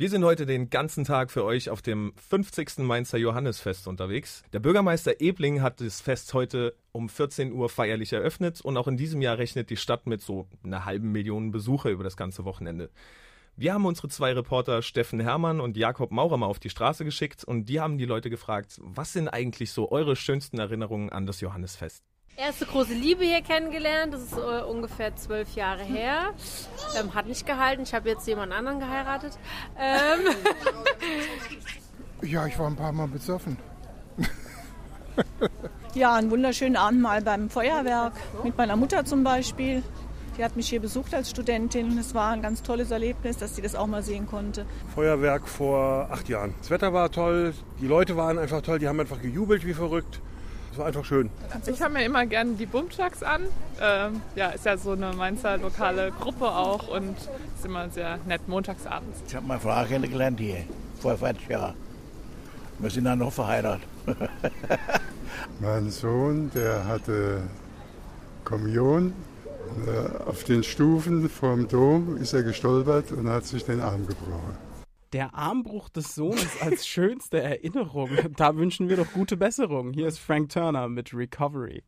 Wir sind heute den ganzen Tag für euch auf dem 50. Mainzer Johannesfest unterwegs. Der Bürgermeister Ebling hat das Fest heute um 14 Uhr feierlich eröffnet und auch in diesem Jahr rechnet die Stadt mit so einer halben Million Besucher über das ganze Wochenende. Wir haben unsere zwei Reporter Steffen Hermann und Jakob Maurer mal auf die Straße geschickt und die haben die Leute gefragt, was sind eigentlich so eure schönsten Erinnerungen an das Johannesfest? Erste große Liebe hier kennengelernt, das ist äh, ungefähr zwölf Jahre her. Ähm, hat nicht gehalten, ich habe jetzt jemand anderen geheiratet. Ähm. Ja, ich war ein paar Mal besoffen. ja, einen wunderschönen Abend mal beim Feuerwerk mit meiner Mutter zum Beispiel. Die hat mich hier besucht als Studentin. Es war ein ganz tolles Erlebnis, dass sie das auch mal sehen konnte. Feuerwerk vor acht Jahren. Das Wetter war toll, die Leute waren einfach toll, die haben einfach gejubelt wie verrückt. Es war einfach schön. Ich höre mir immer gerne die Bumchucks an. Ähm, ja, ist ja so eine Mainzer lokale Gruppe auch und ist immer sehr nett montagsabends. Ich habe meine Frau kennengelernt hier vor 40 Jahren. Wir sind dann noch verheiratet. mein Sohn, der hatte Kommunion. Auf den Stufen vorm Dom ist er gestolpert und hat sich den Arm gebrochen. Der Armbruch des Sohnes als schönste Erinnerung. Da wünschen wir doch gute Besserung. Hier ist Frank Turner mit Recovery.